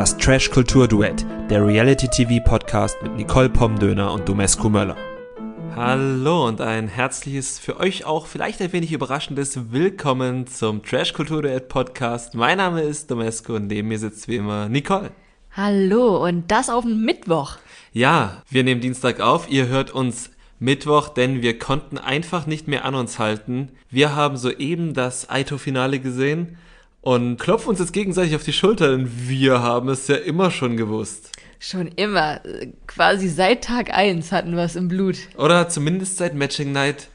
Das Trash Kultur Duett, der Reality TV Podcast mit Nicole Pomdöner und Domescu Möller. Hallo und ein herzliches, für euch auch vielleicht ein wenig überraschendes Willkommen zum Trash Kultur Duett Podcast. Mein Name ist Domescu und neben mir sitzt wie immer Nicole. Hallo und das auf den Mittwoch. Ja, wir nehmen Dienstag auf. Ihr hört uns Mittwoch, denn wir konnten einfach nicht mehr an uns halten. Wir haben soeben das Aito-Finale gesehen und klopfen uns jetzt gegenseitig auf die Schulter, denn wir haben es ja immer schon gewusst. Schon immer. Quasi seit Tag 1 hatten wir es im Blut. Oder zumindest seit Matching Night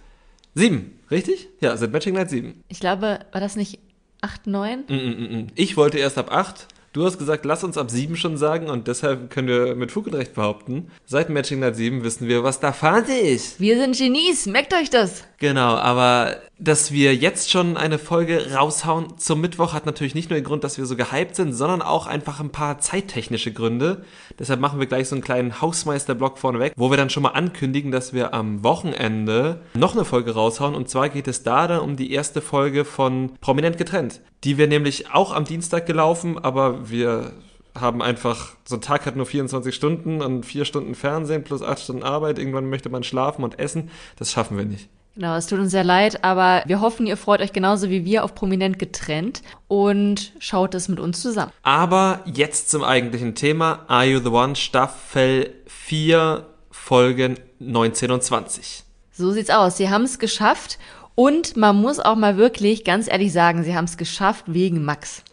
7, richtig? Ja, seit Matching Night 7. Ich glaube, war das nicht 8, 9? Mm, mm, mm. Ich wollte erst ab 8. Du hast gesagt, lass uns ab 7 schon sagen und deshalb können wir mit Fug und Recht behaupten, seit Matching Night 7 wissen wir, was da Phase ist. Wir sind Genies, merkt euch das. Genau, aber dass wir jetzt schon eine Folge raushauen zum Mittwoch hat natürlich nicht nur den Grund, dass wir so gehypt sind, sondern auch einfach ein paar zeittechnische Gründe. Deshalb machen wir gleich so einen kleinen Hausmeister-Block vorneweg, wo wir dann schon mal ankündigen, dass wir am Wochenende noch eine Folge raushauen. Und zwar geht es da dann um die erste Folge von Prominent getrennt. Die wir nämlich auch am Dienstag gelaufen, aber wir haben einfach, so ein Tag hat nur 24 Stunden und vier Stunden Fernsehen plus acht Stunden Arbeit. Irgendwann möchte man schlafen und essen. Das schaffen wir nicht. Genau, es tut uns sehr leid, aber wir hoffen, ihr freut euch genauso wie wir auf Prominent getrennt und schaut es mit uns zusammen. Aber jetzt zum eigentlichen Thema. Are You the One Staffel 4 Folgen 19 und 20. So sieht's aus. Sie haben es geschafft und man muss auch mal wirklich ganz ehrlich sagen, sie haben es geschafft wegen Max.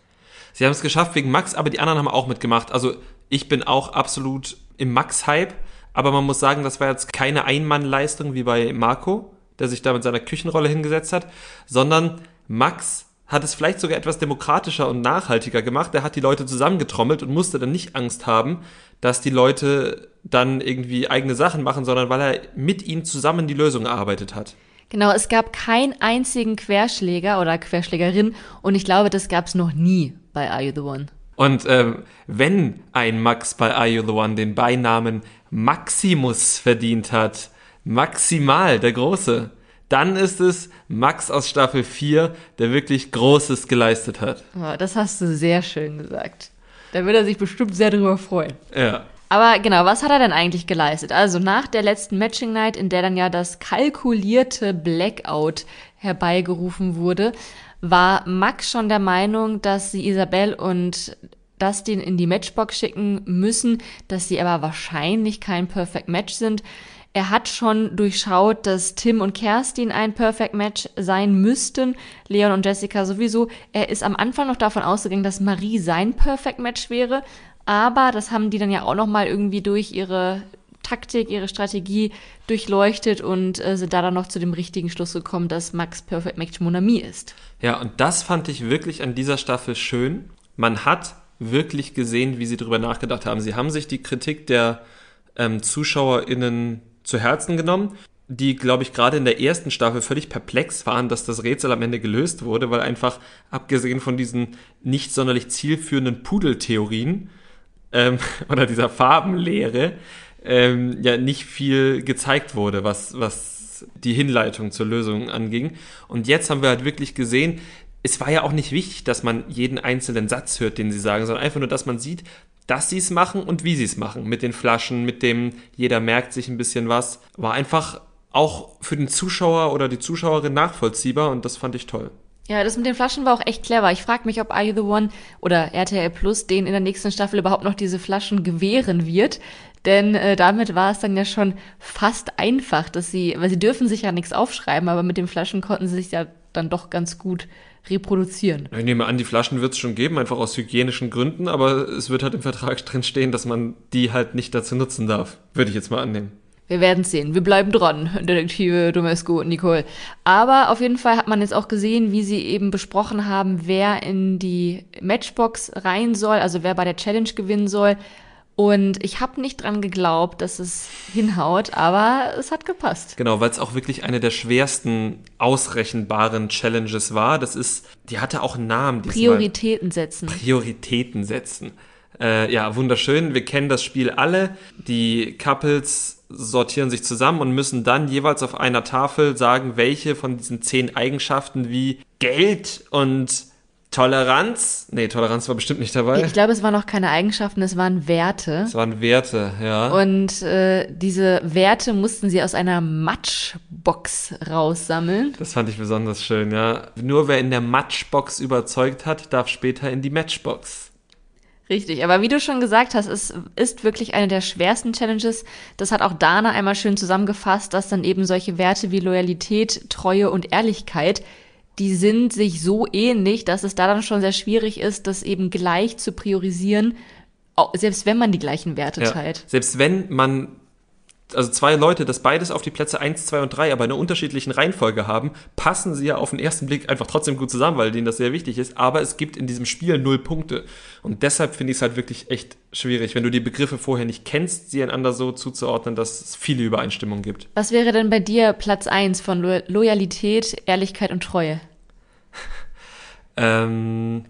Sie haben es geschafft wegen Max, aber die anderen haben auch mitgemacht. Also ich bin auch absolut im Max-Hype, aber man muss sagen, das war jetzt keine Einmannleistung wie bei Marco der sich da mit seiner Küchenrolle hingesetzt hat, sondern Max hat es vielleicht sogar etwas demokratischer und nachhaltiger gemacht. Er hat die Leute zusammengetrommelt und musste dann nicht Angst haben, dass die Leute dann irgendwie eigene Sachen machen, sondern weil er mit ihnen zusammen die Lösung erarbeitet hat. Genau, es gab keinen einzigen Querschläger oder Querschlägerin und ich glaube, das gab es noch nie bei Are You the One. Und ähm, wenn ein Max bei Are You the One den Beinamen Maximus verdient hat, maximal der Große. Dann ist es Max aus Staffel 4, der wirklich Großes geleistet hat. Oh, das hast du sehr schön gesagt. Da wird er sich bestimmt sehr drüber freuen. Ja. Aber genau, was hat er denn eigentlich geleistet? Also nach der letzten Matching Night, in der dann ja das kalkulierte Blackout herbeigerufen wurde, war Max schon der Meinung, dass sie Isabel und Dustin in die Matchbox schicken müssen, dass sie aber wahrscheinlich kein Perfect Match sind. Er hat schon durchschaut, dass Tim und Kerstin ein Perfect Match sein müssten, Leon und Jessica sowieso. Er ist am Anfang noch davon ausgegangen, dass Marie sein Perfect Match wäre, aber das haben die dann ja auch noch mal irgendwie durch ihre Taktik, ihre Strategie durchleuchtet und äh, sind da dann noch zu dem richtigen Schluss gekommen, dass Max Perfect Match Monami ist. Ja, und das fand ich wirklich an dieser Staffel schön. Man hat wirklich gesehen, wie sie darüber nachgedacht haben. Sie haben sich die Kritik der ähm, ZuschauerInnen zu Herzen genommen, die, glaube ich, gerade in der ersten Staffel völlig perplex waren, dass das Rätsel am Ende gelöst wurde, weil einfach, abgesehen von diesen nicht sonderlich zielführenden Pudeltheorien ähm, oder dieser Farbenlehre, ähm, ja nicht viel gezeigt wurde, was, was die Hinleitung zur Lösung anging. Und jetzt haben wir halt wirklich gesehen, es war ja auch nicht wichtig, dass man jeden einzelnen Satz hört, den sie sagen, sondern einfach nur, dass man sieht, dass sie es machen und wie sie es machen. Mit den Flaschen, mit dem jeder merkt sich ein bisschen was. War einfach auch für den Zuschauer oder die Zuschauerin nachvollziehbar und das fand ich toll. Ja, das mit den Flaschen war auch echt clever. Ich frage mich, ob Are You the One oder RTL Plus denen in der nächsten Staffel überhaupt noch diese Flaschen gewähren wird. Denn äh, damit war es dann ja schon fast einfach, dass sie, weil sie dürfen sich ja nichts aufschreiben, aber mit den Flaschen konnten sie sich ja dann doch ganz gut reproduzieren. Ich nehme an, die Flaschen wird es schon geben, einfach aus hygienischen Gründen, aber es wird halt im Vertrag drin stehen, dass man die halt nicht dazu nutzen darf. Würde ich jetzt mal annehmen. Wir werden sehen. Wir bleiben dran, Detektive Domescu und Nicole. Aber auf jeden Fall hat man jetzt auch gesehen, wie sie eben besprochen haben, wer in die Matchbox rein soll, also wer bei der Challenge gewinnen soll. Und ich habe nicht dran geglaubt, dass es hinhaut, aber es hat gepasst. Genau, weil es auch wirklich eine der schwersten ausrechenbaren Challenges war. Das ist, die hatte auch einen Namen. Prioritäten setzen. Prioritäten setzen. Äh, ja, wunderschön. Wir kennen das Spiel alle. Die Couples sortieren sich zusammen und müssen dann jeweils auf einer Tafel sagen, welche von diesen zehn Eigenschaften wie Geld und Toleranz. Nee, Toleranz war bestimmt nicht dabei. Ich glaube, es waren noch keine Eigenschaften, es waren Werte. Es waren Werte, ja. Und äh, diese Werte mussten sie aus einer Matchbox raussammeln. Das fand ich besonders schön, ja. Nur wer in der Matchbox überzeugt hat, darf später in die Matchbox. Richtig, aber wie du schon gesagt hast, es ist wirklich eine der schwersten Challenges. Das hat auch Dana einmal schön zusammengefasst, dass dann eben solche Werte wie Loyalität, Treue und Ehrlichkeit die sind sich so ähnlich, dass es da dann schon sehr schwierig ist, das eben gleich zu priorisieren, selbst wenn man die gleichen Werte ja. teilt. Selbst wenn man, also zwei Leute, das beides auf die Plätze 1, 2 und 3, aber in einer unterschiedlichen Reihenfolge haben, passen sie ja auf den ersten Blick einfach trotzdem gut zusammen, weil denen das sehr wichtig ist, aber es gibt in diesem Spiel null Punkte. Und deshalb finde ich es halt wirklich echt schwierig, wenn du die Begriffe vorher nicht kennst, sie einander so zuzuordnen, dass es viele Übereinstimmungen gibt. Was wäre denn bei dir Platz 1 von Lo Loyalität, Ehrlichkeit und Treue? ähm,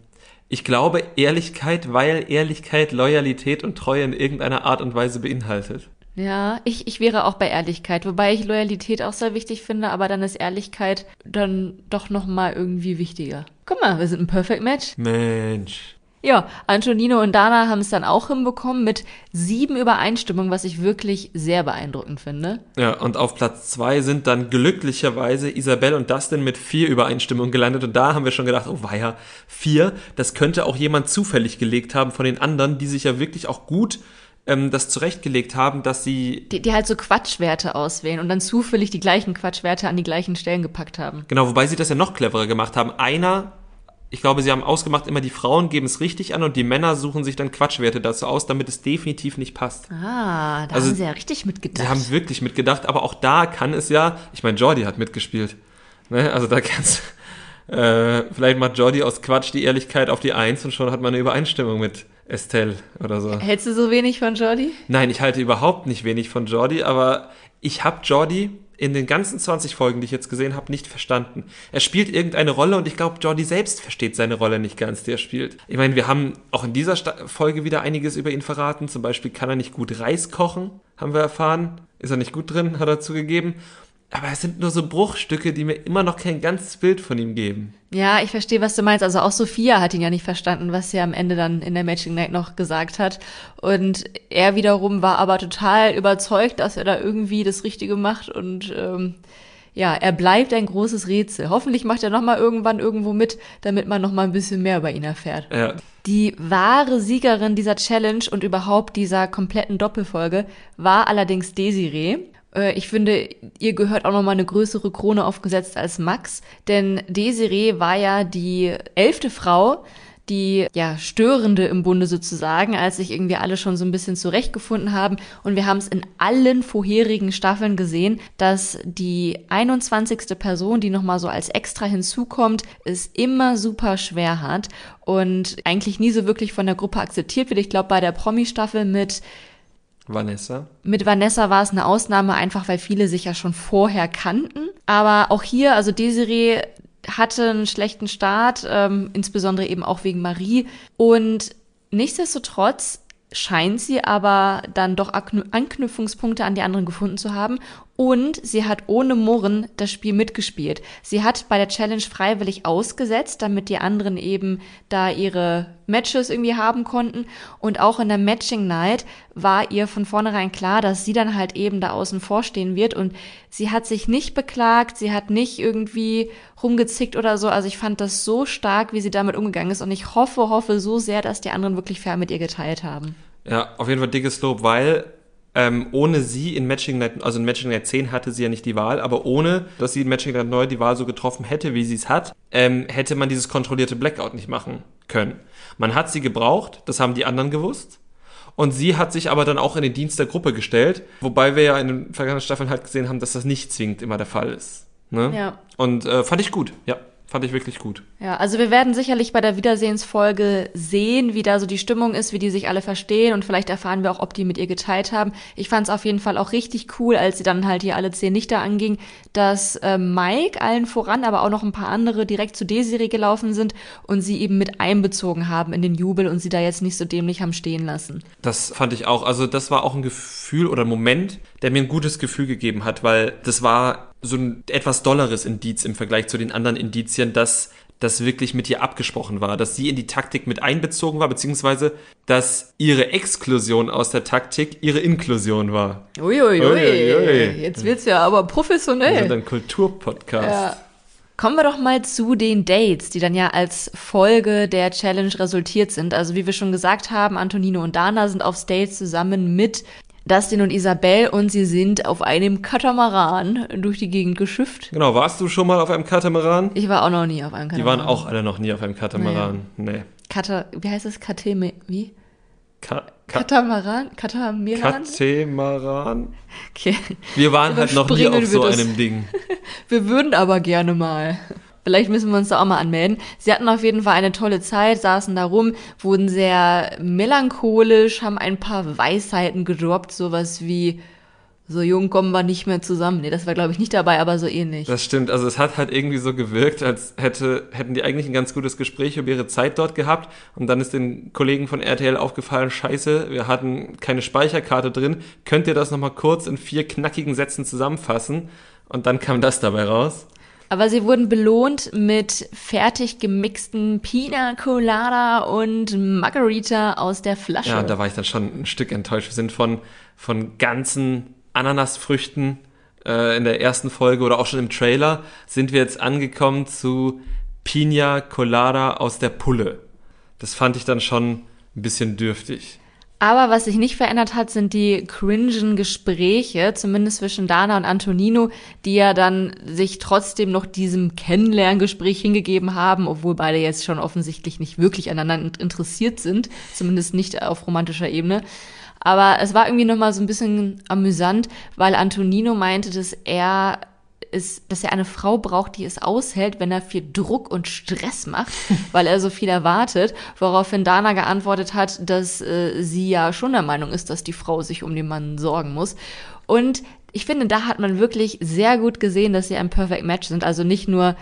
ich glaube Ehrlichkeit, weil Ehrlichkeit Loyalität und Treue in irgendeiner Art und Weise beinhaltet. Ja, ich, ich wäre auch bei Ehrlichkeit, wobei ich Loyalität auch sehr wichtig finde, aber dann ist Ehrlichkeit dann doch nochmal irgendwie wichtiger. Guck mal, wir sind ein Perfect Match. Mensch. Ja, Antonino und Dana haben es dann auch hinbekommen mit sieben Übereinstimmungen, was ich wirklich sehr beeindruckend finde. Ja, und auf Platz zwei sind dann glücklicherweise Isabel und Dustin mit vier Übereinstimmungen gelandet. Und da haben wir schon gedacht, oh weia, vier, das könnte auch jemand zufällig gelegt haben von den anderen, die sich ja wirklich auch gut ähm, das zurechtgelegt haben, dass sie. Die, die halt so Quatschwerte auswählen und dann zufällig die gleichen Quatschwerte an die gleichen Stellen gepackt haben. Genau, wobei sie das ja noch cleverer gemacht haben. Einer ich glaube, sie haben ausgemacht, immer die Frauen geben es richtig an und die Männer suchen sich dann Quatschwerte dazu aus, damit es definitiv nicht passt. Ah, da also, haben sie ja richtig mitgedacht. Sie haben wirklich mitgedacht, aber auch da kann es ja, ich meine, Jordi hat mitgespielt. Ne? Also da kannst äh, vielleicht macht Jordi aus Quatsch die Ehrlichkeit auf die Eins und schon hat man eine Übereinstimmung mit Estelle oder so. Hältst du so wenig von Jordi? Nein, ich halte überhaupt nicht wenig von Jordi, aber ich habe Jordi in den ganzen 20 Folgen, die ich jetzt gesehen habe, nicht verstanden. Er spielt irgendeine Rolle und ich glaube, Jordi selbst versteht seine Rolle nicht ganz, die er spielt. Ich meine, wir haben auch in dieser Folge wieder einiges über ihn verraten. Zum Beispiel kann er nicht gut Reis kochen, haben wir erfahren. Ist er nicht gut drin, hat er zugegeben. Aber es sind nur so Bruchstücke, die mir immer noch kein ganzes Bild von ihm geben. Ja, ich verstehe, was du meinst. Also auch Sophia hat ihn ja nicht verstanden, was sie am Ende dann in der Matching Night noch gesagt hat. Und er wiederum war aber total überzeugt, dass er da irgendwie das Richtige macht. Und ähm, ja, er bleibt ein großes Rätsel. Hoffentlich macht er noch mal irgendwann irgendwo mit, damit man noch mal ein bisschen mehr über ihn erfährt. Ja. Die wahre Siegerin dieser Challenge und überhaupt dieser kompletten Doppelfolge war allerdings Desiree. Äh, ich finde, ihr gehört auch noch mal eine größere Krone aufgesetzt als Max, denn Desiree war ja die elfte Frau, die ja störende im Bunde sozusagen, als sich irgendwie alle schon so ein bisschen zurechtgefunden haben. Und wir haben es in allen vorherigen Staffeln gesehen, dass die 21. Person, die nochmal so als extra hinzukommt, es immer super schwer hat und eigentlich nie so wirklich von der Gruppe akzeptiert wird. Ich glaube, bei der Promi-Staffel mit Vanessa? Mit Vanessa war es eine Ausnahme, einfach weil viele sich ja schon vorher kannten. Aber auch hier, also Desiree hatte einen schlechten Start, ähm, insbesondere eben auch wegen Marie. Und nichtsdestotrotz scheint sie aber dann doch Anknüpfungspunkte an die anderen gefunden zu haben und sie hat ohne Murren das Spiel mitgespielt. Sie hat bei der Challenge freiwillig ausgesetzt, damit die anderen eben da ihre Matches irgendwie haben konnten. Und auch in der Matching Night war ihr von vornherein klar, dass sie dann halt eben da außen vorstehen wird. Und sie hat sich nicht beklagt, sie hat nicht irgendwie rumgezickt oder so. Also ich fand das so stark, wie sie damit umgegangen ist. Und ich hoffe, hoffe so sehr, dass die anderen wirklich fair mit ihr geteilt haben. Ja, auf jeden Fall dickes Lob, weil ähm, ohne sie in Matching Night, also in Matching Night 10 hatte sie ja nicht die Wahl, aber ohne, dass sie in Matching Night 9 die Wahl so getroffen hätte, wie sie es hat, ähm, hätte man dieses kontrollierte Blackout nicht machen können. Man hat sie gebraucht, das haben die anderen gewusst. Und sie hat sich aber dann auch in den Dienst der Gruppe gestellt, wobei wir ja in den vergangenen Staffeln halt gesehen haben, dass das nicht zwingend immer der Fall ist. Ne? Ja. Und äh, fand ich gut, ja. Fand ich wirklich gut. Ja, also wir werden sicherlich bei der Wiedersehensfolge sehen, wie da so die Stimmung ist, wie die sich alle verstehen und vielleicht erfahren wir auch, ob die mit ihr geteilt haben. Ich fand es auf jeden Fall auch richtig cool, als sie dann halt hier alle zehn Lichter anging, dass äh, Mike allen voran, aber auch noch ein paar andere direkt zu Desiree gelaufen sind und sie eben mit einbezogen haben in den Jubel und sie da jetzt nicht so dämlich haben stehen lassen. Das fand ich auch. Also das war auch ein Gefühl oder ein Moment, der mir ein gutes Gefühl gegeben hat, weil das war so ein etwas dolleres Indiz im Vergleich zu den anderen Indizien, dass das wirklich mit ihr abgesprochen war, dass sie in die Taktik mit einbezogen war, beziehungsweise dass ihre Exklusion aus der Taktik ihre Inklusion war. Uiuiui, ui, ui. Ui. jetzt wird's ja aber Wir professionell. sind ein Kulturpodcast. Ja. Kommen wir doch mal zu den Dates, die dann ja als Folge der Challenge resultiert sind. Also wie wir schon gesagt haben, Antonino und Dana sind aufs Date zusammen mit Dustin und Isabel und sie sind auf einem Katamaran durch die Gegend geschifft. Genau, warst du schon mal auf einem Katamaran? Ich war auch noch nie auf einem Die Katamaran. waren auch alle noch nie auf einem Katamaran. Nee. Kata, wie heißt das? Kateme, wie? Ka Ka Katamaran? Katamaran? Katamaran? Okay. Wir waren halt noch nie auf so das. einem Ding. Wir würden aber gerne mal. Vielleicht müssen wir uns da auch mal anmelden. Sie hatten auf jeden Fall eine tolle Zeit, saßen da rum, wurden sehr melancholisch, haben ein paar Weisheiten gedroppt, sowas wie, so jung kommen wir nicht mehr zusammen. Nee, das war glaube ich nicht dabei, aber so ähnlich. Das stimmt. Also es hat halt irgendwie so gewirkt, als hätte, hätten die eigentlich ein ganz gutes Gespräch über ihre Zeit dort gehabt. Und dann ist den Kollegen von RTL aufgefallen, scheiße, wir hatten keine Speicherkarte drin. Könnt ihr das nochmal kurz in vier knackigen Sätzen zusammenfassen? Und dann kam das dabei raus. Aber sie wurden belohnt mit fertig gemixten Pina Colada und Margarita aus der Flasche. Ja, da war ich dann schon ein Stück enttäuscht. Wir sind von, von ganzen Ananasfrüchten äh, in der ersten Folge oder auch schon im Trailer sind wir jetzt angekommen zu Pina Colada aus der Pulle. Das fand ich dann schon ein bisschen dürftig. Aber was sich nicht verändert hat, sind die cringen Gespräche, zumindest zwischen Dana und Antonino, die ja dann sich trotzdem noch diesem Kennenlerngespräch hingegeben haben, obwohl beide jetzt schon offensichtlich nicht wirklich aneinander interessiert sind, zumindest nicht auf romantischer Ebene. Aber es war irgendwie nochmal so ein bisschen amüsant, weil Antonino meinte, dass er ist, dass er eine Frau braucht, die es aushält, wenn er viel Druck und Stress macht, weil er so viel erwartet, woraufhin Dana geantwortet hat, dass äh, sie ja schon der Meinung ist, dass die Frau sich um den Mann sorgen muss. Und ich finde, da hat man wirklich sehr gut gesehen, dass sie ein Perfect Match sind. Also nicht nur,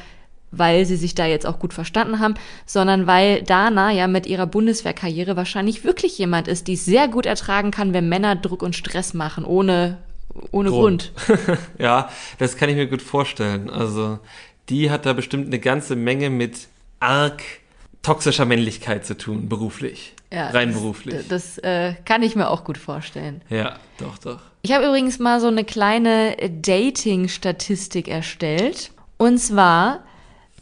weil sie sich da jetzt auch gut verstanden haben, sondern weil Dana ja mit ihrer Bundeswehrkarriere wahrscheinlich wirklich jemand ist, die es sehr gut ertragen kann, wenn Männer Druck und Stress machen, ohne, ohne Grund. ja, das kann ich mir gut vorstellen. Also, die hat da bestimmt eine ganze Menge mit arg toxischer Männlichkeit zu tun, beruflich. Ja, Rein das, beruflich. Das äh, kann ich mir auch gut vorstellen. ja, doch, doch. Ich habe übrigens mal so eine kleine Dating-Statistik erstellt. Und zwar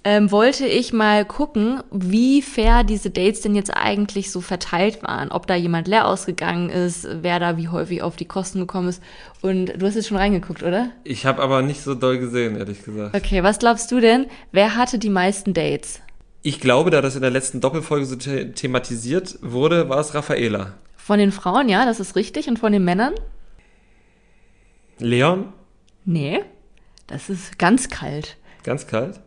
ähm, wollte ich mal gucken, wie fair diese Dates denn jetzt eigentlich so verteilt waren. Ob da jemand leer ausgegangen ist, wer da wie häufig auf die Kosten gekommen ist. Und du hast jetzt schon reingeguckt, oder? Ich habe aber nicht so doll gesehen, ehrlich gesagt. Okay, was glaubst du denn? Wer hatte die meisten Dates? Ich glaube, da das in der letzten Doppelfolge so the thematisiert wurde, war es Raffaela. Von den Frauen, ja, das ist richtig. Und von den Männern? Leon? Nee, das ist ganz kalt. Ganz kalt?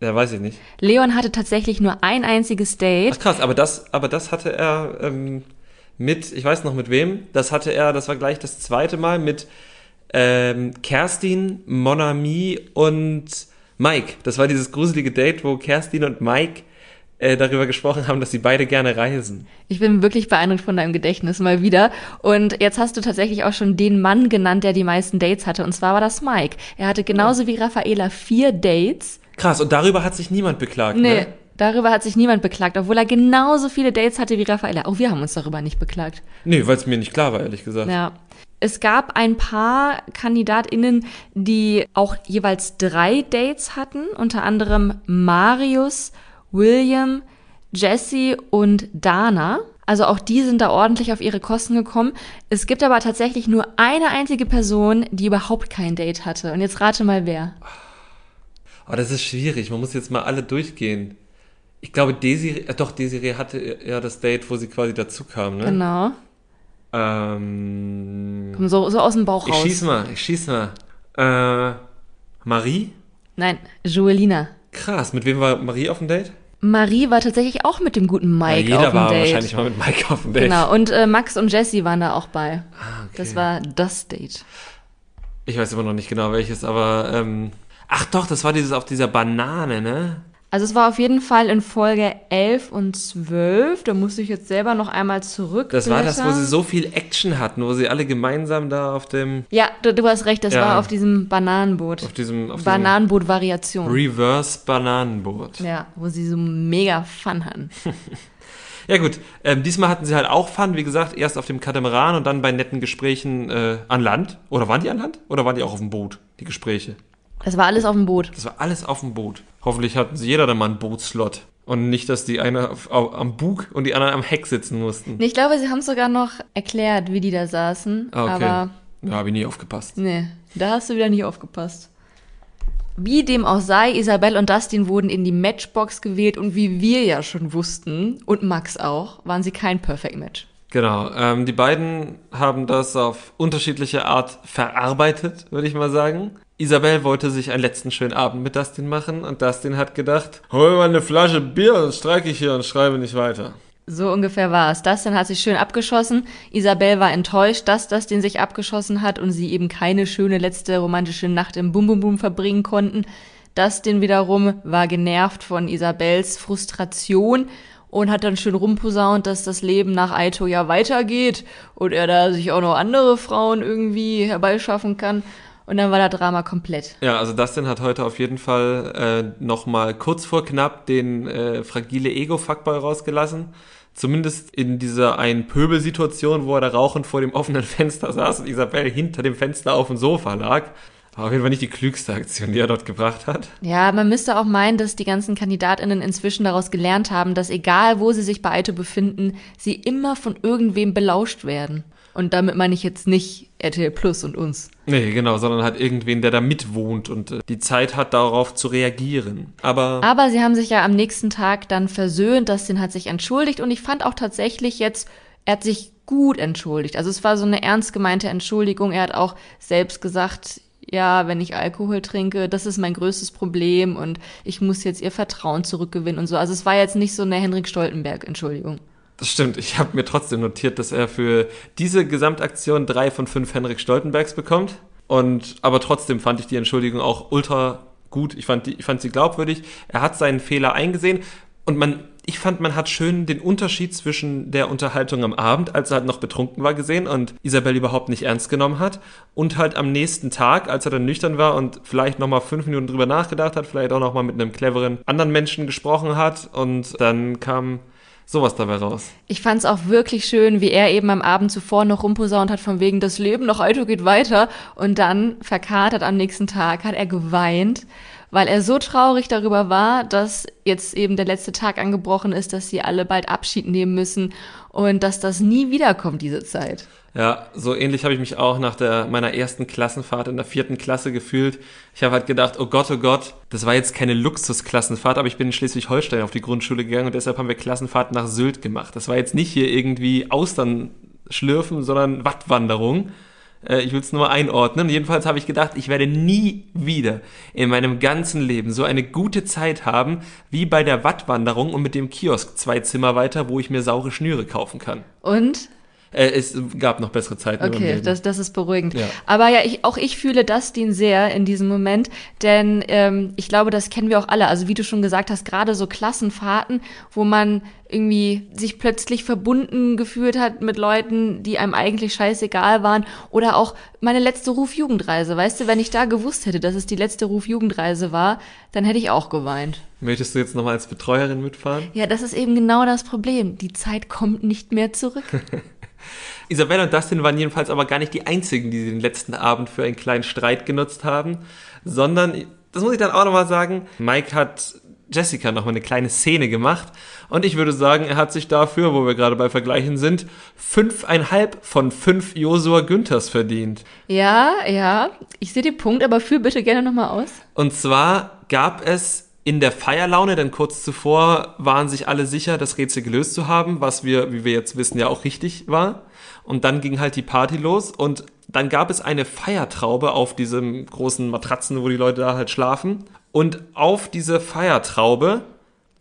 Ja, weiß ich nicht. Leon hatte tatsächlich nur ein einziges Date. Ach krass, aber das, aber das hatte er ähm, mit, ich weiß noch mit wem, das hatte er, das war gleich das zweite Mal mit ähm, Kerstin, Monami und Mike. Das war dieses gruselige Date, wo Kerstin und Mike äh, darüber gesprochen haben, dass sie beide gerne reisen. Ich bin wirklich beeindruckt von deinem Gedächtnis mal wieder. Und jetzt hast du tatsächlich auch schon den Mann genannt, der die meisten Dates hatte. Und zwar war das Mike. Er hatte genauso wie Raffaela vier Dates. Krass, und darüber hat sich niemand beklagt, Nee, ne? darüber hat sich niemand beklagt, obwohl er genauso viele Dates hatte wie Raffaela. Auch wir haben uns darüber nicht beklagt. Nee, weil es mir nicht klar war, ehrlich gesagt. Ja. Es gab ein paar KandidatInnen, die auch jeweils drei Dates hatten, unter anderem Marius, William, Jesse und Dana. Also auch die sind da ordentlich auf ihre Kosten gekommen. Es gibt aber tatsächlich nur eine einzige Person, die überhaupt kein Date hatte. Und jetzt rate mal wer. Aber das ist schwierig, man muss jetzt mal alle durchgehen. Ich glaube, Desiree, äh, doch, Desiree hatte ja das Date, wo sie quasi dazu kam, ne? Genau. Ähm, Komm, so, so aus dem Bauch ich raus. schieß mal, ich schieß mal. Äh, Marie? Nein, Joelina. Krass, mit wem war Marie auf dem Date? Marie war tatsächlich auch mit dem guten Mike ja, auf jeder dem war Date. wahrscheinlich mal mit Mike auf dem Date. Genau, und äh, Max und Jesse waren da auch bei. Ah, okay. Das war das Date. Ich weiß immer noch nicht genau welches, aber ähm, ach doch, das war dieses auf dieser Banane, ne? Also es war auf jeden Fall in Folge 11 und 12. Da musste ich jetzt selber noch einmal zurück. Das war das, wo sie so viel Action hatten, wo sie alle gemeinsam da auf dem. Ja, du, du hast recht, das Ja. war auf diesem Bananenboot. Auf diesem, auf Bananenboot-Variation. Reverse Bananenboot. Ja, wo sie so mega Fun hatten. Ja gut, ähm, diesmal hatten sie halt auch Fun, wie gesagt, erst auf dem Katamaran und dann bei netten Gesprächen äh, an Land. Oder waren die an Land? Oder waren die auch auf dem Boot, die Gespräche? Das war alles auf dem Boot. Das war alles auf dem Boot. Hoffentlich hatten sie jeder dann mal einen Bootslot. Und nicht, dass die eine auf, au- am Bug und die anderen am Heck sitzen mussten. Nee, Ich glaube, sie haben sogar noch erklärt, wie die da saßen. Ah, okay. Aber Ja, habe ich nie aufgepasst. nee, da hast du wieder nicht aufgepasst. Wie dem auch sei, Isabel und Dustin wurden in die Matchbox gewählt und wie wir ja schon wussten, und Max auch, waren sie kein Perfect Match. Genau, ähm, die beiden haben das auf unterschiedliche Art verarbeitet, würde ich mal sagen. Isabel wollte sich einen letzten schönen Abend mit Dustin machen und Dustin hat gedacht, hol mal eine Flasche Bier, dann streike ich hier und schreibe nicht weiter. So ungefähr war es. Dustin hat sich schön abgeschossen. Isabel war enttäuscht, dass Dustin sich abgeschossen hat und sie eben keine schöne letzte romantische Nacht im Bum Bum Bum verbringen konnten. Dustin wiederum war genervt von Isabels Frustration und hat dann schön rumposaunt, dass das Leben nach Aito ja weitergeht und er da sich auch noch andere Frauen irgendwie herbeischaffen kann. Und dann war das Drama komplett. Ja, also Dustin hat heute auf jeden Fall äh, nochmal kurz vor knapp den äh, fragile Ego-Fuckboy rausgelassen. Zumindest in dieser einen Pöbelsituation, wo er da rauchend vor dem offenen Fenster saß und Isabel hinter dem Fenster auf dem Sofa lag. War auf jeden Fall nicht die klügste Aktion, die er dort gebracht hat. Ja, man müsste auch meinen, dass die ganzen KandidatInnen inzwischen daraus gelernt haben, dass egal wo sie sich bei Aito befinden, sie immer von irgendwem belauscht werden. Und damit meine ich jetzt nicht RTL Plus und uns. Nee, genau, sondern hat irgendwen, der da mitwohnt und äh, die Zeit hat, darauf zu reagieren. Aber Aber sie haben sich ja am nächsten Tag dann versöhnt, Dustin hat sich entschuldigt und ich fand auch tatsächlich jetzt, er hat sich gut entschuldigt. Also es war so eine ernst gemeinte Entschuldigung. Er hat auch selbst gesagt, ja, wenn ich Alkohol trinke, das ist mein größtes Problem und ich muss jetzt ihr Vertrauen zurückgewinnen und so. Also es war jetzt nicht so eine Henrik Stoltenberg-Entschuldigung. Das stimmt, ich habe mir trotzdem notiert, dass er für diese Gesamtaktion drei von fünf Henrik Stoltenbergs bekommt. Und aber trotzdem fand ich die Entschuldigung auch ultra gut. Ich fand, die, ich fand sie glaubwürdig. Er hat seinen Fehler eingesehen und man, ich fand, man hat schön den Unterschied zwischen der Unterhaltung am Abend, als er halt noch betrunken war, gesehen und Isabel überhaupt nicht ernst genommen hat, und halt am nächsten Tag, als er dann nüchtern war und vielleicht noch mal fünf Minuten drüber nachgedacht hat, vielleicht auch noch mal mit einem cleveren anderen Menschen gesprochen hat und dann kam sowas dabei raus. Ich fand es auch wirklich schön, wie er eben am Abend zuvor noch rumposaunt hat, von wegen, das Leben nach Aito geht weiter. Und dann, verkatert am nächsten Tag, hat er geweint, weil er so traurig darüber war, dass jetzt eben der letzte Tag angebrochen ist, dass sie alle bald Abschied nehmen müssen und dass das nie wiederkommt, diese Zeit. Ja, so ähnlich habe ich mich auch nach der, meiner ersten Klassenfahrt in der vierten Klasse gefühlt. Ich habe halt gedacht, oh Gott, oh Gott, das war jetzt keine Luxusklassenfahrt, aber ich bin in Schleswig-Holstein auf die Grundschule gegangen und deshalb haben wir Klassenfahrt nach Sylt gemacht. Das war jetzt nicht hier irgendwie Austern schlürfen, sondern Wattwanderung. Äh, Ich will es nur einordnen. Jedenfalls habe ich gedacht, ich werde nie wieder in meinem ganzen Leben so eine gute Zeit haben wie bei der Wattwanderung und mit dem Kiosk zwei Zimmer weiter, wo ich mir saure Schnüre kaufen kann. Und Äh, es gab noch bessere Zeiten. Okay, das, das ist beruhigend. Ja. Aber ja, ich, auch ich fühle Dustin sehr in diesem Moment, denn ähm, ich glaube, das kennen wir auch alle. Also wie du schon gesagt hast, gerade so Klassenfahrten, wo man irgendwie sich plötzlich verbunden gefühlt hat mit Leuten, die einem eigentlich scheißegal waren. Oder auch meine letzte Rufjugendreise. Weißt du, wenn ich da gewusst hätte, dass es die letzte Rufjugendreise war, dann hätte ich auch geweint. Möchtest du jetzt nochmal als Betreuerin mitfahren? Ja, das ist eben genau das Problem. Die Zeit kommt nicht mehr zurück. Isabella und Dustin waren jedenfalls aber gar nicht die einzigen, die den letzten Abend für einen kleinen Streit genutzt haben, sondern, das muss ich dann auch nochmal sagen, Mike hat Jessica nochmal eine kleine Szene gemacht und ich würde sagen, er hat sich dafür, wo wir gerade bei Vergleichen sind, fünfeinhalb von fünf Josua Günthers verdient. Ja, ja, ich sehe den Punkt, aber führ bitte gerne nochmal aus. Und zwar gab es in der Feierlaune, denn kurz zuvor waren sich alle sicher, das Rätsel gelöst zu haben, was wir, wie wir jetzt wissen, ja auch richtig war. Und dann ging halt die Party los und dann gab es eine Feiertraube auf diesem großen Matratzen, wo die Leute da halt schlafen. Und auf diese Feiertraube,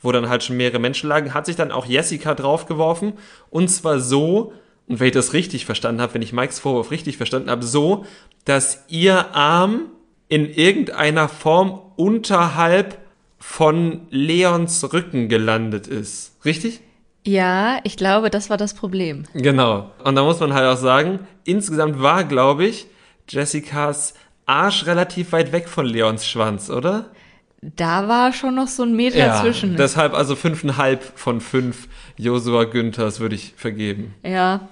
wo dann halt schon mehrere Menschen lagen, hat sich dann auch Jessica draufgeworfen. Und zwar so, und wenn ich das richtig verstanden habe, wenn ich Mikes Vorwurf richtig verstanden habe, so, dass ihr Arm in irgendeiner Form unterhalb von Leons Rücken gelandet ist. Richtig? Ja, ich glaube, das war das Problem. Genau. Und da muss man halt auch sagen, insgesamt war, glaube ich, Jessicas Arsch relativ weit weg von Leons Schwanz, oder? Da war schon noch so ein Meter Ja, zwischen. deshalb also fünfeinhalb von fünf Josua Günthers würde ich vergeben. Ja,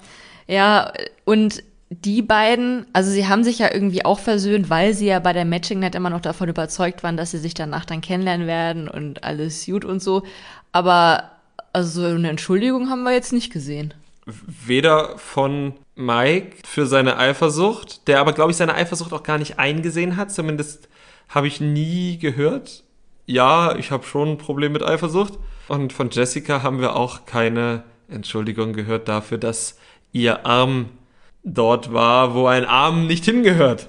ja, und die beiden, also sie haben sich ja irgendwie auch versöhnt, weil sie ja bei der Matching Night immer noch davon überzeugt waren, dass sie sich danach dann kennenlernen werden und alles gut und so. Aber also so eine Entschuldigung haben wir jetzt nicht gesehen. Weder von Mike für seine Eifersucht, der aber, glaube ich, seine Eifersucht auch gar nicht eingesehen hat. Zumindest habe ich nie gehört. Ja, ich habe schon ein Problem mit Eifersucht. Und von Jessica haben wir auch keine Entschuldigung gehört dafür, dass ihr Arm dort war, wo ein Arm nicht hingehört.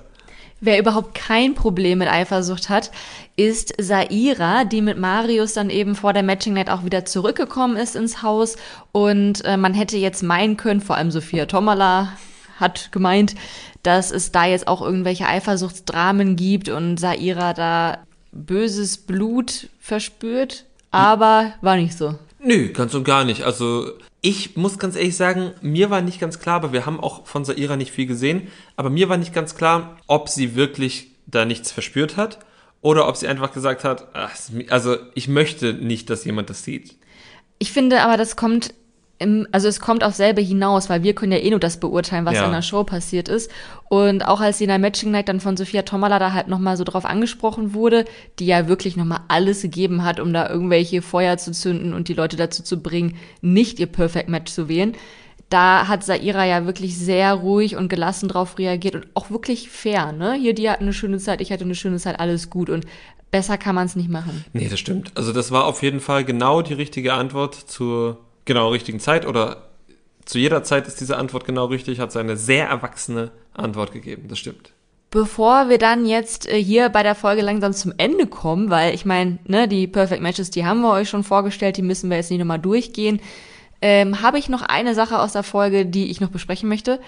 Wer überhaupt kein Problem mit Eifersucht hat, ist Saira, die mit Marius dann eben vor der Matching Night auch wieder zurückgekommen ist ins Haus. Und äh, man hätte jetzt meinen können, vor allem Sophia Tomala hat gemeint, dass es da jetzt auch irgendwelche Eifersuchtsdramen gibt und Saira da böses Blut verspürt. Aber war nicht so. Nö, ganz und gar nicht. Also ich muss ganz ehrlich sagen, mir war nicht ganz klar, aber wir haben auch von Saira nicht viel gesehen, aber mir war nicht ganz klar, ob sie wirklich da nichts verspürt hat oder ob sie einfach gesagt hat, ach, also ich möchte nicht, dass jemand das sieht. Ich finde aber, das kommt im, also es kommt auf selbe hinaus, weil wir können ja eh nur das beurteilen, was Ja. in der Show passiert ist. Und auch als sie in der Matching Night dann von Sophia Tomala da halt nochmal so drauf angesprochen wurde, die ja wirklich nochmal alles gegeben hat, um da irgendwelche Feuer zu zünden und die Leute dazu zu bringen, nicht ihr Perfect Match zu wählen. Da hat Saira ja wirklich sehr ruhig und gelassen drauf reagiert und auch wirklich fair, ne? Hier, die hatten eine schöne Zeit, ich hatte eine schöne Zeit, alles gut und besser kann man es nicht machen. Nee, das stimmt. Also das war auf jeden Fall genau die richtige Antwort zur genau richtigen Zeit oder zu jeder Zeit ist diese Antwort genau richtig, hat sie eine sehr erwachsene Antwort gegeben. Das stimmt. Bevor wir dann jetzt äh, hier bei der Folge langsam zum Ende kommen, weil ich meine, ne, die Perfect Matches, die haben wir euch schon vorgestellt, die müssen wir jetzt nicht nochmal durchgehen, ähm, habe ich noch eine Sache aus der Folge, die ich noch besprechen möchte.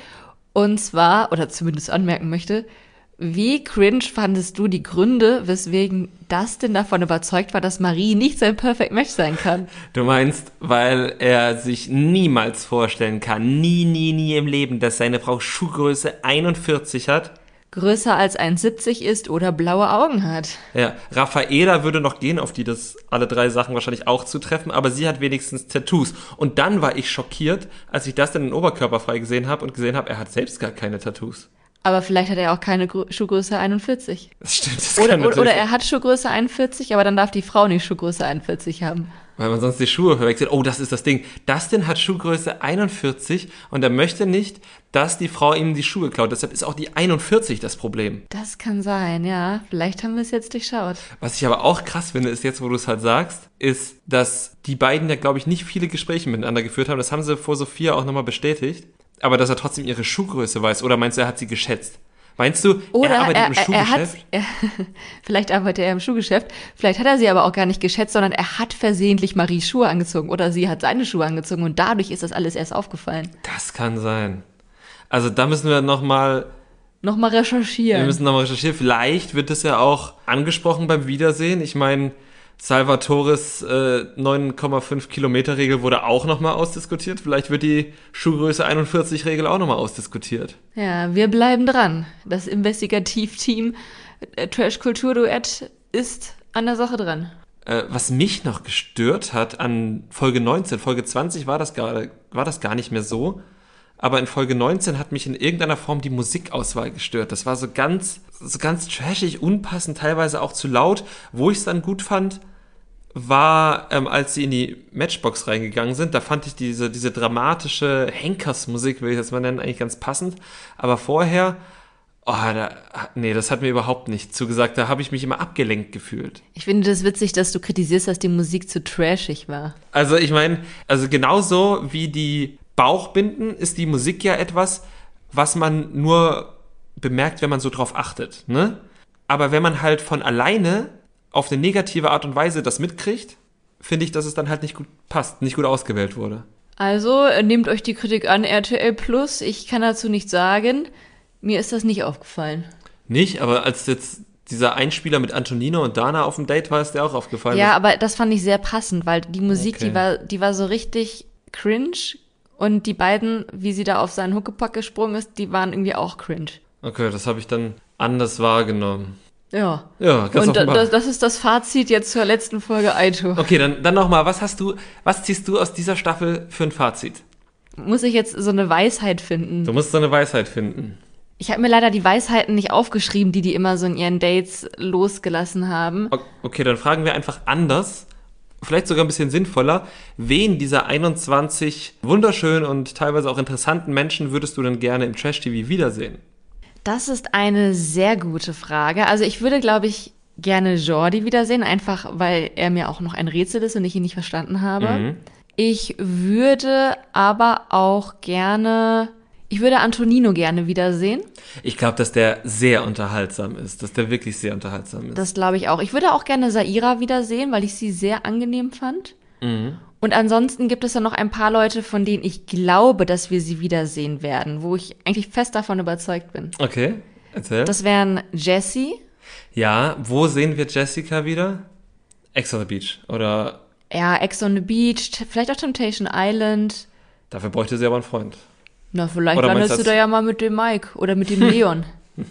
Und zwar, oder zumindest anmerken möchte, wie cringe fandest du die Gründe, weswegen Dustin davon überzeugt war, dass Marie nicht sein Perfect Match sein kann? Du meinst, weil er sich niemals vorstellen kann, nie, nie, nie im Leben, dass seine Frau Schuhgröße 41 hat? Größer als 1,70 ist oder blaue Augen hat. Ja, Raffaela würde noch gehen, auf die das alle drei Sachen wahrscheinlich auch zutreffen, aber sie hat wenigstens Tattoos. Und dann war ich schockiert, als ich das dann in Oberkörper frei gesehen habe und gesehen habe, er hat selbst gar keine Tattoos. Aber vielleicht hat er auch keine Grö- Schuhgröße 41. Das stimmt, das Oder, oder, oder er hat Schuhgröße 41, aber dann darf die Frau nicht Schuhgröße 41 haben. Weil man sonst die Schuhe verwechselt. Oh, das ist das Ding. Dustin hat Schuhgröße 41 und er möchte nicht, dass die Frau ihm die Schuhe klaut. Deshalb ist auch die 41 das Problem. Das kann sein, ja. Vielleicht haben wir es jetzt durchschaut. Was ich aber auch krass finde, ist jetzt, wo du es halt sagst, ist, dass die beiden ja, glaube ich, nicht viele Gespräche miteinander geführt haben. Das haben sie vor Sophia auch nochmal bestätigt. Aber dass er trotzdem ihre Schuhgröße weiß. Oder meinst du, er hat sie geschätzt? Meinst du, Oder er arbeitet er, im hat, Schuhgeschäft? er, vielleicht arbeitet er im Schuhgeschäft, vielleicht hat er sie aber auch gar nicht geschätzt, sondern er hat versehentlich Maries Schuhe angezogen oder sie hat seine Schuhe angezogen und dadurch ist das alles erst aufgefallen. Das kann sein. Also da müssen wir nochmal Nochmal Wir recherchieren. müssen nochmal recherchieren. Vielleicht wird es ja auch angesprochen beim Wiedersehen. Ich meine, Salvatores äh, 9,5 Kilometer Regel wurde auch nochmal ausdiskutiert. Vielleicht wird die Schuhgröße 41 Regel auch nochmal ausdiskutiert. Ja, wir bleiben dran. Das Investigativteam äh, Trash Kultur Duett ist an der Sache dran. Äh, was mich noch gestört hat an Folge 19, Folge 20 war das, gar, war das gar nicht mehr so. Aber in Folge 19 hat mich in irgendeiner Form die Musikauswahl gestört. Das war so ganz, so ganz trashig, unpassend, teilweise auch zu laut. Wo ich es dann gut fand, war, ähm, als sie in die Matchbox reingegangen sind. Da fand ich diese, diese dramatische Henkersmusik, will ich das mal nennen, eigentlich ganz passend. Aber vorher, oh, da, nee, das hat mir überhaupt nicht zugesagt. Da habe ich mich immer abgelenkt gefühlt. Ich finde das witzig, dass du kritisierst, dass die Musik zu trashig war. Also ich meine, also genauso wie die Bauchbinden ist die Musik ja etwas, was man nur bemerkt, wenn man so drauf achtet. Ne? Aber wenn man halt von alleine auf eine negative Art und Weise das mitkriegt, finde ich, dass es dann halt nicht gut passt, nicht gut ausgewählt wurde. Also äh, nehmt euch die Kritik an, RTL Plus. Ich kann dazu nichts sagen. Mir ist das nicht aufgefallen. Nicht, aber als jetzt dieser Einspieler mit Antonino und Dana auf dem Date war, ist dir auch aufgefallen? Ja, aber das fand ich sehr passend, weil die Musik, Okay. die war, die war so richtig cringe und die beiden, wie sie da auf seinen Huckepack gesprungen ist, die waren irgendwie auch cringe. Okay, das habe ich dann anders wahrgenommen. Ja. Ja, ganz Und da, das, das ist das Fazit jetzt zur letzten Folge Aito. Okay, dann, dann nochmal, was hast du, was ziehst du aus dieser Staffel für ein Fazit? Muss ich jetzt so eine Weisheit finden? Du musst so eine Weisheit finden. Ich habe mir leider die Weisheiten nicht aufgeschrieben, die die immer so in ihren Dates losgelassen haben. Okay, dann fragen wir einfach anders, vielleicht sogar ein bisschen sinnvoller. Wen dieser 21 wunderschönen und teilweise auch interessanten Menschen würdest du denn gerne im Trash-TV wiedersehen? Das ist eine sehr gute Frage. Also ich würde, glaube ich, gerne Jordi wiedersehen, einfach weil er mir auch noch ein Rätsel ist und ich ihn nicht verstanden habe. Ich würde aber auch gerne, ich würde Antonino gerne wiedersehen. Ich glaube, dass der sehr unterhaltsam ist, dass der wirklich sehr unterhaltsam ist. Das glaube ich auch. Ich würde auch gerne Saira wiedersehen, weil ich sie sehr angenehm fand. Und ansonsten gibt es ja noch ein paar Leute, von denen ich glaube, dass wir sie wiedersehen werden, wo ich eigentlich fest davon überzeugt bin. okay, erzähl. Das wären Jessie, ja, wo sehen wir Jessica wieder? Ex on the Beach. Oder ja, Ex on the Beach, vielleicht auch Temptation Island. dafür bräuchte sie aber einen Freund. Na, vielleicht Oder landest du da ja mal mit dem Mike oder mit dem Leon.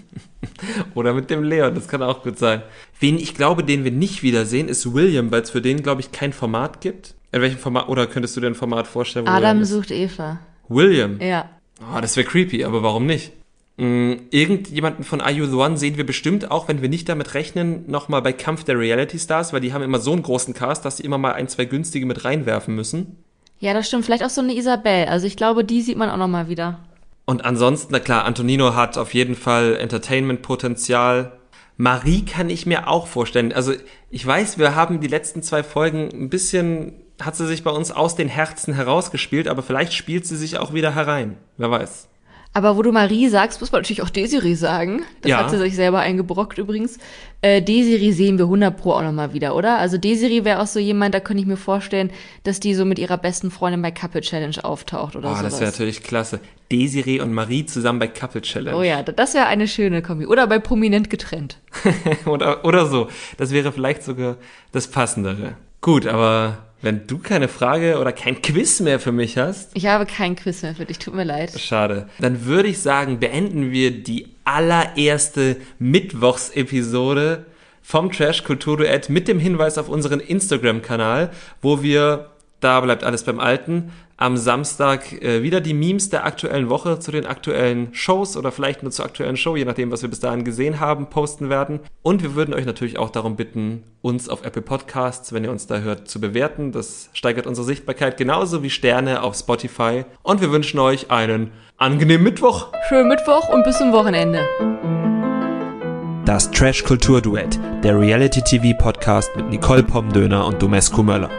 Oder mit dem Leon, das kann auch gut sein. Wen ich glaube, den wir nicht wiedersehen, ist William, weil es für den, glaube ich, kein Format gibt. In welchem Format, oder könntest du dir ein Format vorstellen, wo Adam sucht Eva. William. Ja. Oh, das wäre creepy, aber warum nicht? Mm, irgendjemanden von Are You The One sehen wir bestimmt auch, wenn wir nicht damit rechnen, nochmal bei Kampf der Reality Stars, weil die haben immer so einen großen Cast, dass sie immer mal ein, zwei günstige mit reinwerfen müssen. Ja, das stimmt. Vielleicht auch so eine Isabel. Also ich glaube, die sieht man auch noch mal wieder. Und ansonsten, na klar, Antonino hat auf jeden Fall Entertainment-Potenzial. Marie kann ich mir auch vorstellen. Also ich weiß, wir haben die letzten zwei Folgen ein bisschen, hat sie sich bei uns aus den Herzen herausgespielt, aber vielleicht spielt sie sich auch wieder herein. Wer weiß. Aber wo du Marie sagst, muss man natürlich auch Desiree sagen. Das Ja. hat sie sich selber eingebrockt übrigens. Äh, Desiree sehen wir 100 pro auch noch mal wieder, oder? Also Desiree wäre auch so jemand, da könnte ich mir vorstellen, dass die so mit ihrer besten Freundin bei Couple Challenge auftaucht oder Oh, sowas. das wäre natürlich klasse. Desiree und Marie zusammen bei Couple Challenge. Oh ja, das wäre eine schöne Kombi. Oder bei Prominent getrennt. oder, oder so. Das wäre vielleicht sogar das Passendere. Gut, aber wenn du keine Frage oder kein Quiz mehr für mich hast, Ich habe kein Quiz mehr für dich, tut mir leid. schade, dann würde ich sagen, beenden wir die allererste Mittwochsepisode vom Trash Kultur Duett mit dem Hinweis auf unseren Instagram-Kanal, wo wir, da bleibt alles beim Alten, am Samstag äh, wieder die Memes der aktuellen Woche zu den aktuellen Shows oder vielleicht nur zur aktuellen Show, je nachdem, was wir bis dahin gesehen haben, posten werden. Und wir würden euch natürlich auch darum bitten, uns auf Apple Podcasts, wenn ihr uns da hört, zu bewerten. Das steigert unsere Sichtbarkeit genauso wie Sterne auf Spotify. Und wir wünschen euch einen angenehmen Mittwoch. Schönen Mittwoch und bis zum Wochenende. Das Trash Kultur Duett, der Reality TV Podcast mit Nicole Pomdöner und Domescu Möller.